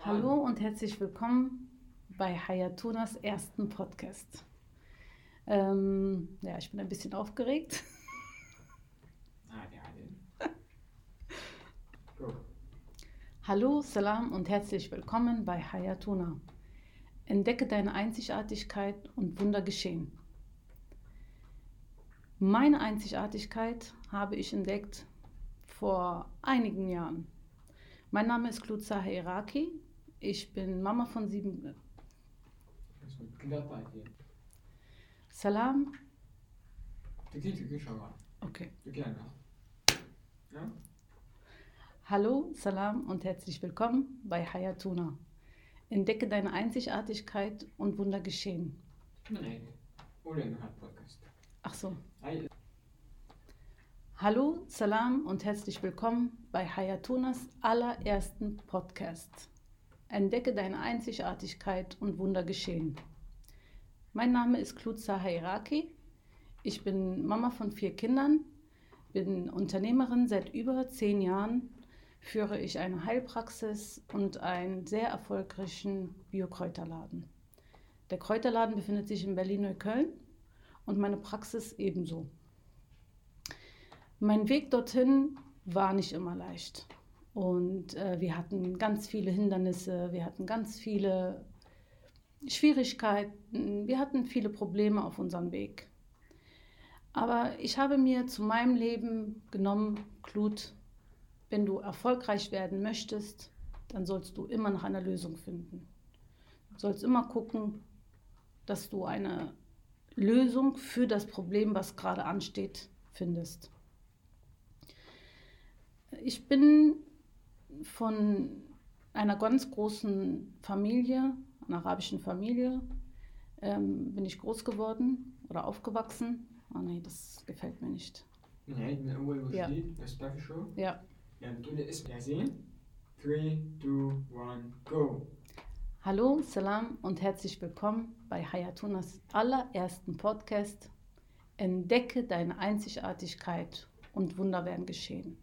Hallo und herzlich willkommen bei Hayatunas ersten Podcast. Ähm, ja, ich bin ein bisschen aufgeregt. Hallo, Salam und herzlich willkommen bei Hayatuna. Entdecke deine Einzigartigkeit und Wunder geschehen. Meine Einzigartigkeit habe ich entdeckt vor einigen Jahren. Mein Name ist Kluza Heiraki. Ich bin Mama von sieben. Äh, Salam. Okay. Hallo, Salam und herzlich willkommen bei Hayatuna. Entdecke deine Einzigartigkeit und Wunder geschehen. Nein, ohne Podcast. Ach so. Hallo, Salam und herzlich willkommen bei Hayatunas allerersten Podcast. Entdecke deine Einzigartigkeit und Wunder geschehen. Mein Name ist Klutza Hairaki. Ich bin Mama von vier Kindern, bin Unternehmerin seit über zehn Jahren, führe ich eine Heilpraxis und einen sehr erfolgreichen Biokräuterladen. Der Kräuterladen befindet sich in Berlin-Neukölln und meine Praxis ebenso. Mein Weg dorthin war nicht immer leicht. Und äh, wir hatten ganz viele Hindernisse, wir hatten ganz viele Schwierigkeiten, wir hatten viele Probleme auf unserem Weg. Aber ich habe mir zu meinem Leben genommen, Klut, wenn du erfolgreich werden möchtest, dann sollst du immer nach einer Lösung finden. Du sollst immer gucken, dass du eine Lösung für das Problem, was gerade ansteht, findest. Ich bin von einer ganz großen Familie, einer arabischen Familie, ähm, bin ich groß geworden oder aufgewachsen. Oh nee, das gefällt mir nicht. من عيد من أول Ja. وجديد بس بتعرفي شو؟ Ja. يعني بتقولي اسم جاهزين؟ 3, 2, 1, go! Hallo, Salam und herzlich willkommen bei Hayatunas allerersten Podcast. Entdecke deine Einzigartigkeit und Wunder werden geschehen.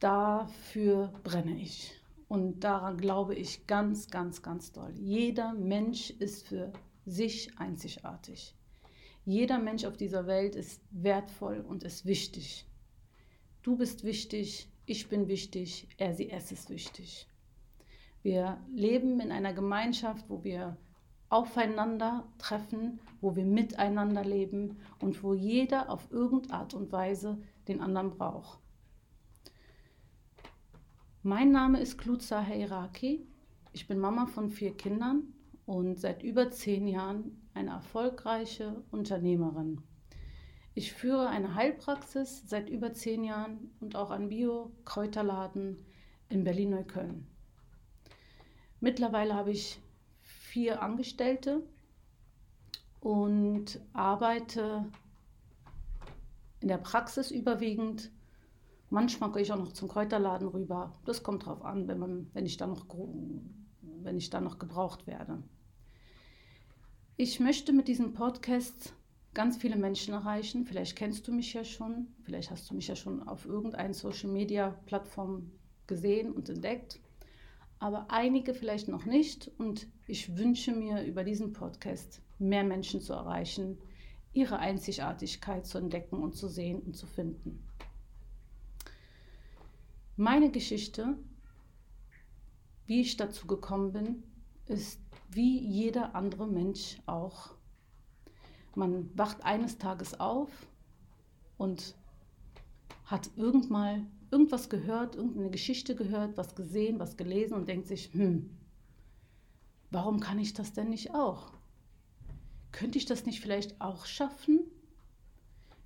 Dafür brenne ich und daran glaube ich ganz, ganz, ganz doll. Jeder Mensch ist für sich einzigartig. Jeder Mensch auf dieser Welt ist wertvoll und ist wichtig. Du bist wichtig, ich bin wichtig, er, sie, es ist wichtig. Wir leben in einer Gemeinschaft, wo wir aufeinander treffen, wo wir miteinander leben und wo jeder auf irgendeine Art und Weise den anderen braucht. Mein Name ist Klutza Heiraki. Ich bin Mama von vier Kindern und seit über zehn Jahren eine erfolgreiche Unternehmerin. Ich führe eine Heilpraxis seit über zehn Jahren und auch einen Bio-Kräuterladen in Berlin-Neukölln. Mittlerweile habe ich vier Angestellte und arbeite in der Praxis überwiegend. Manchmal gehe ich auch noch zum Kräuterladen rüber. Das kommt drauf an, wenn, man, wenn, ich, da noch, wenn ich da noch gebraucht werde. Ich möchte mit diesem Podcast ganz viele Menschen erreichen. Vielleicht kennst du mich ja schon, vielleicht hast du mich ja schon auf irgendeiner Social-Media-Plattform gesehen und entdeckt aber einige vielleicht noch nicht. Und ich wünsche mir über diesen Podcast mehr Menschen zu erreichen, ihre Einzigartigkeit zu entdecken und zu sehen und zu finden. Meine Geschichte, wie ich dazu gekommen bin, ist wie jeder andere Mensch auch. Man wacht eines Tages auf und hat irgendmal irgendwas gehört, irgendeine Geschichte gehört, was gesehen, was gelesen und denkt sich, hm, warum kann ich das denn nicht auch? Könnte ich das nicht vielleicht auch schaffen?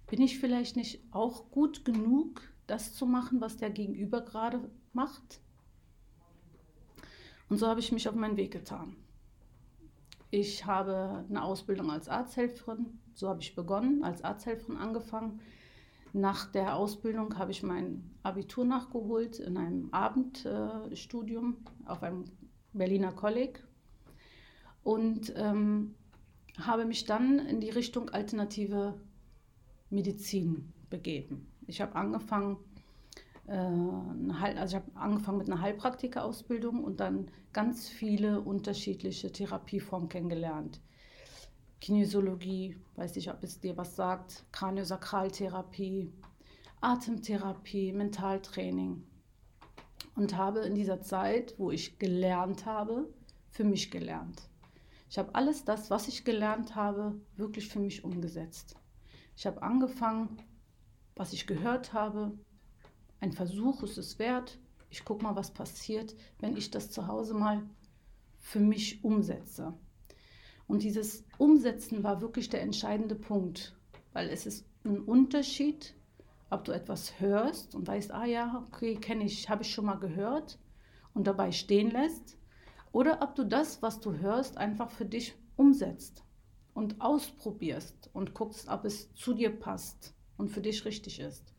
Bin ich vielleicht nicht auch gut genug, das zu machen, was der Gegenüber gerade macht? Und so habe ich mich auf meinen Weg getan. Ich habe eine Ausbildung als Arzthelferin, so habe ich begonnen, als Arzthelferin angefangen. Nach der Ausbildung habe ich mein Abitur nachgeholt in einem Abendstudium auf einem Berliner Kolleg und ähm, habe mich dann in die Richtung alternative Medizin begeben. Ich habe angefangen äh, also ich angefangen mit einer Heilpraktikerausbildung und dann ganz viele unterschiedliche Therapieformen kennengelernt. Kinesiologie, weiß ich, ob es dir was sagt, Kraniosakraltherapie, Atemtherapie, Mentaltraining. Und habe in dieser Zeit, wo ich gelernt habe, für mich gelernt. Ich habe alles das, was ich gelernt habe, wirklich für mich umgesetzt. Ich habe angefangen, was ich gehört habe, ein Versuch ist es wert. Ich gucke mal, was passiert, wenn ich das zu Hause mal für mich umsetze. Und dieses Umsetzen war wirklich der entscheidende Punkt, weil es ist ein Unterschied, ob du etwas hörst und weißt, ah ja, okay, kenne ich, habe ich schon mal gehört und dabei stehen lässt, oder ob du das, was du hörst, einfach für dich umsetzt und ausprobierst und guckst, ob es zu dir passt und für dich richtig ist.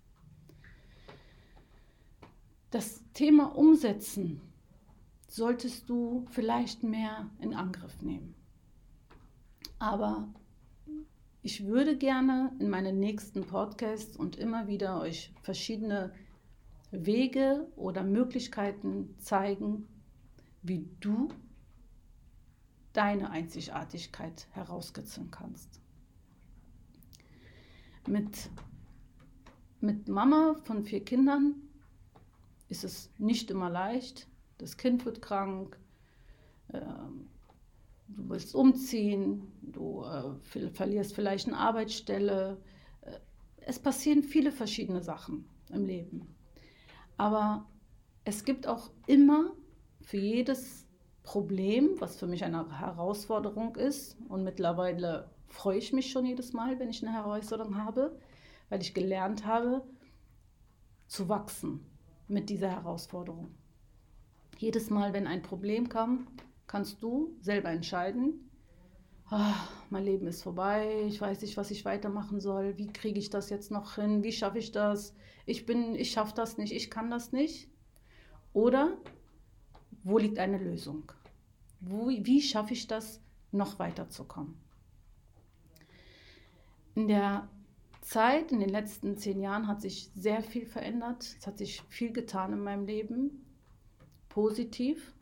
Das Thema Umsetzen solltest du vielleicht mehr in Angriff nehmen. Aber ich würde gerne in meinen nächsten Podcasts und immer wieder euch verschiedene Wege oder Möglichkeiten zeigen, wie du deine Einzigartigkeit herauskitzeln kannst. Mit, mit Mama von vier Kindern ist es nicht immer leicht. Das Kind wird krank, ähm, du willst umziehen, du äh, verlierst vielleicht eine Arbeitsstelle. Äh, es passieren viele verschiedene Sachen im Leben. Aber es gibt auch immer für jedes Problem, was für mich eine Herausforderung ist, und mittlerweile freue ich mich schon jedes Mal, wenn ich eine Herausforderung habe, weil ich gelernt habe, zu wachsen mit dieser Herausforderung. Jedes Mal, wenn ein Problem kam, kannst du selber entscheiden, ach, mein Leben ist vorbei, ich weiß nicht, was ich weitermachen soll, wie kriege ich das jetzt noch hin, wie schaffe ich das, ich ich schaffe das nicht, ich kann das nicht. Oder wo liegt eine Lösung? Wo, wie schaffe ich das, noch weiterzukommen? In der Zeit, in den letzten zehn Jahren, hat sich sehr viel verändert. Es hat sich viel getan in meinem Leben. Positiv.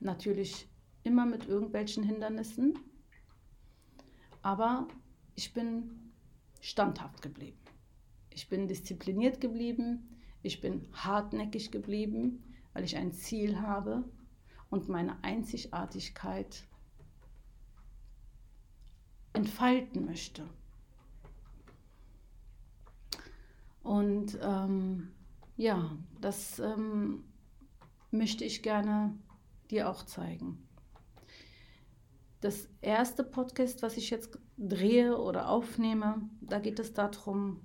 Natürlich immer mit irgendwelchen Hindernissen. Aber ich bin standhaft geblieben. Ich bin diszipliniert geblieben. Ich bin hartnäckig geblieben, weil ich ein Ziel habe und meine Einzigartigkeit entfalten möchte. Und ähm, ja, das ähm, möchte ich gerne dir auch zeigen. Das erste Podcast, was ich jetzt drehe oder aufnehme, da geht es darum,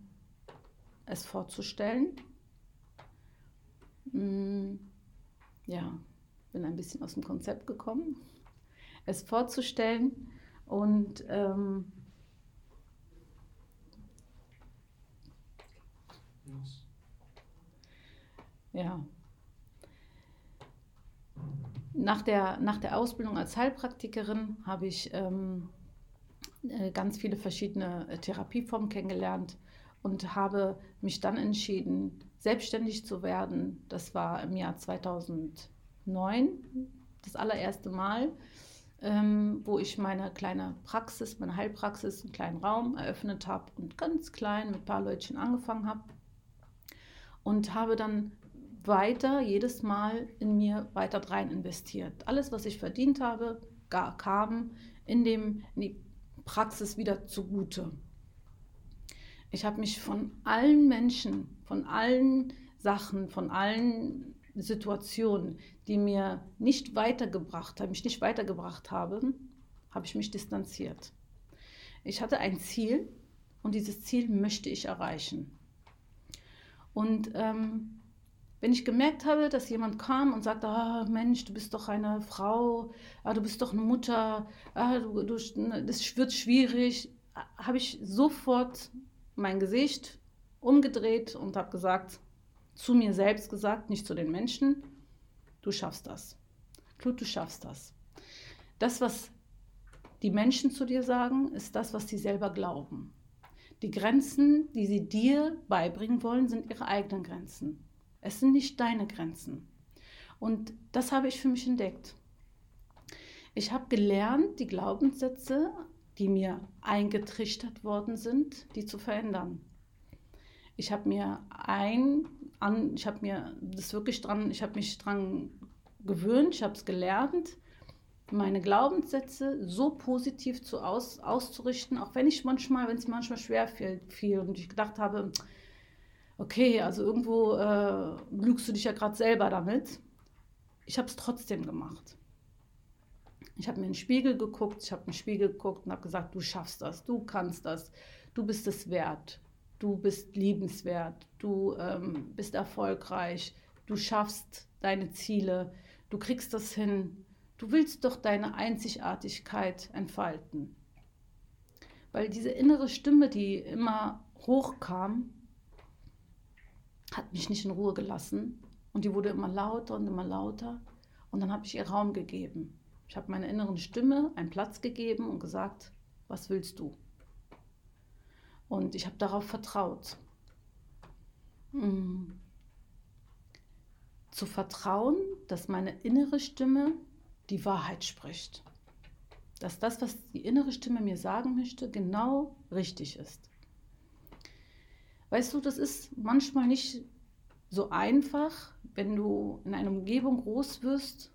es vorzustellen. Hm, ja, bin ein bisschen aus dem Konzept gekommen, es vorzustellen und ähm, Ja. Nach der, nach der Ausbildung als Heilpraktikerin habe ich ähm, äh, ganz viele verschiedene äh, Therapieformen kennengelernt und habe mich dann entschieden, selbstständig zu werden. Das war im Jahr 2009, das allererste Mal, ähm, wo ich meine kleine Praxis, meine Heilpraxis, einen kleinen Raum eröffnet habe und ganz klein mit ein paar Leutchen angefangen habe und habe dann weiter jedes Mal in mir weiter rein investiert. Alles, was ich verdient habe, kam in, dem, in die Praxis wieder zugute. Ich habe mich von allen Menschen, von allen Sachen, von allen Situationen, die mir nicht weitergebracht haben, mich nicht weitergebracht haben, habe ich mich distanziert. Ich hatte ein Ziel und dieses Ziel möchte ich erreichen. Und ähm, wenn ich gemerkt habe, dass jemand kam und sagte, ah, Mensch, du bist doch eine Frau, ah, du bist doch eine Mutter, ah, du, du, das wird schwierig, habe ich sofort mein Gesicht umgedreht und habe gesagt, zu mir selbst gesagt, nicht zu den Menschen, du schaffst das. Klut, du schaffst das. Das, was die Menschen zu dir sagen, ist das, was sie selber glauben. Die Grenzen, die sie dir beibringen wollen, sind ihre eigenen Grenzen. Es sind nicht deine Grenzen. Und das habe ich für mich entdeckt. Ich habe gelernt, die Glaubenssätze, die mir eingetrichtert worden sind, die zu verändern. Ich habe mir ein, an, ich habe mir das wirklich dran, ich habe mich dran gewöhnt, ich habe es gelernt, meine Glaubenssätze so positiv zu aus, auszurichten, auch wenn ich manchmal, wenn es manchmal schwer fiel, fiel und ich gedacht habe, okay, also irgendwo äh, lügst du dich ja gerade selber damit. Ich habe es trotzdem gemacht. Ich habe mir in den Spiegel geguckt, ich habe in den Spiegel geguckt und habe gesagt, du schaffst das, du kannst das, du bist es wert, du bist liebenswert, du ähm, bist erfolgreich, du schaffst deine Ziele, du kriegst das hin, du willst doch deine Einzigartigkeit entfalten. Weil diese innere Stimme, die immer hochkam, hat mich nicht in Ruhe gelassen und die wurde immer lauter und immer lauter und dann habe ich ihr Raum gegeben. Ich habe meiner inneren Stimme einen Platz gegeben und gesagt, was willst du? Und ich habe darauf vertraut. Hm. Zu vertrauen, dass meine innere Stimme die Wahrheit spricht. Dass das, was die innere Stimme mir sagen möchte, genau richtig ist. Weißt du, das ist manchmal nicht so einfach, wenn du in einer Umgebung groß wirst,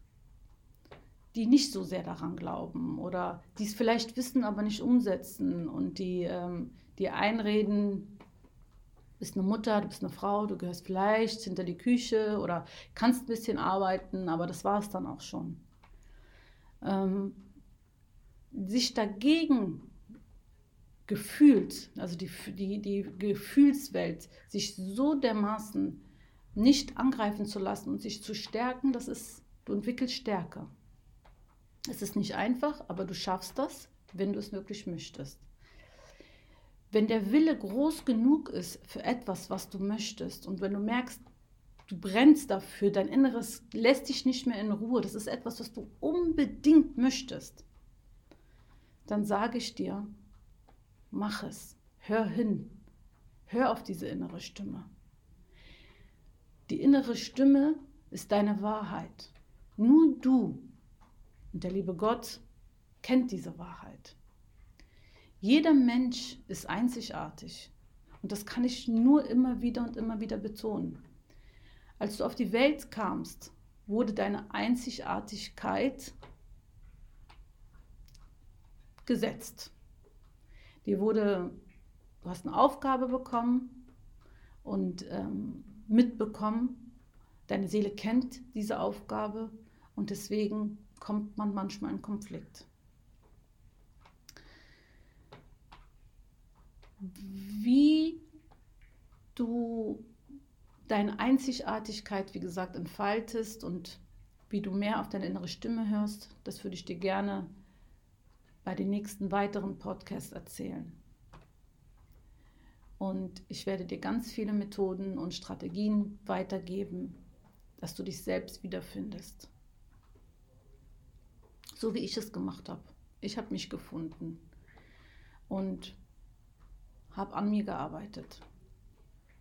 die nicht so sehr daran glauben oder die es vielleicht wissen, aber nicht umsetzen und die, ähm, die einreden, du bist eine Mutter, du bist eine Frau, du gehörst vielleicht hinter die Küche oder kannst ein bisschen arbeiten, aber das war es dann auch schon. Ähm, sich dagegen gefühlt, also die, die, die Gefühlswelt, sich so dermaßen nicht angreifen zu lassen und sich zu stärken, das ist, du entwickelst Stärke. Es ist nicht einfach, aber du schaffst das, wenn du es wirklich möchtest. Wenn der Wille groß genug ist für etwas, was du möchtest und wenn du merkst, du brennst dafür, dein Inneres lässt dich nicht mehr in Ruhe, das ist etwas, was du unbedingt möchtest, dann sage ich dir, mach es, hör hin, hör auf diese innere Stimme. Die innere Stimme ist deine Wahrheit. Nur du und der liebe Gott kennt diese Wahrheit. Jeder Mensch ist einzigartig. Und das kann ich nur immer wieder und immer wieder betonen. Als du auf die Welt kamst, wurde deine Einzigartigkeit gesetzt. Dir wurde, du hast eine Aufgabe bekommen und ähm, mitbekommen, deine Seele kennt diese Aufgabe und deswegen kommt man manchmal in Konflikt. Wie du deine Einzigartigkeit, wie gesagt, entfaltest und wie du mehr auf deine innere Stimme hörst, das würde ich dir gerne bei den nächsten weiteren Podcasts erzählen. Und ich werde dir ganz viele Methoden und Strategien weitergeben, dass du dich selbst wiederfindest so wie ich es gemacht habe. Ich habe mich gefunden und habe an mir gearbeitet.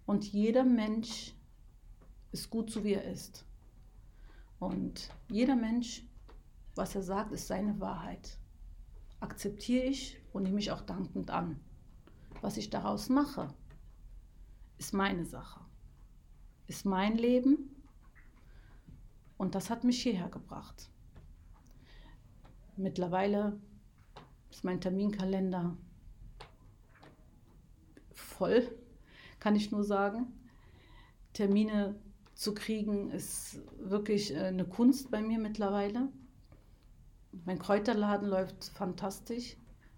Und jeder Mensch ist gut so wie er ist. Und jeder Mensch, was er sagt, ist seine Wahrheit. Akzeptiere ich und nehme ich auch dankend an. Was ich daraus mache, ist meine Sache, ist mein Leben und das hat mich hierher gebracht. Mittlerweile ist mein Terminkalender voll, kann ich nur sagen. Termine zu kriegen ist wirklich äh, eine Kunst bei mir mittlerweile. Mein Kräuterladen läuft fantastisch.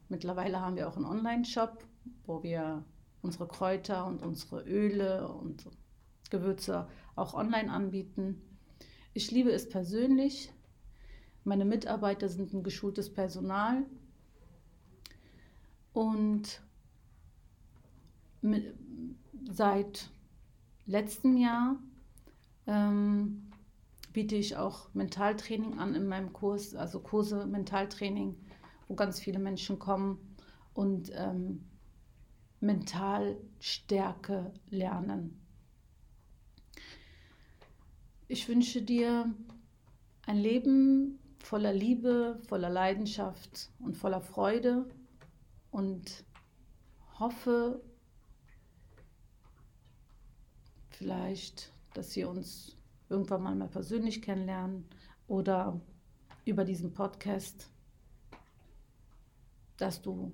Mittlerweile haben wir auch einen Online-Shop, wo wir unsere Kräuter und unsere Öle und Gewürze auch online anbieten. Ich liebe es persönlich, meine Mitarbeiter sind ein geschultes Personal. Und mit, seit letztem Jahr ähm, biete ich auch Mentaltraining an in meinem Kurs, also Kurse Mentaltraining, wo ganz viele Menschen kommen und ähm, Mentalstärke lernen. ich wünsche dir ein Leben voller Liebe, voller Leidenschaft und voller Freude und hoffe vielleicht, dass wir uns irgendwann mal, mal persönlich kennenlernen oder über diesen Podcast, dass du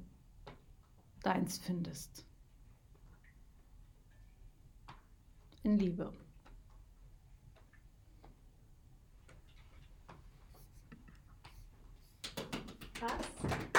deins findest. In Liebe. Was?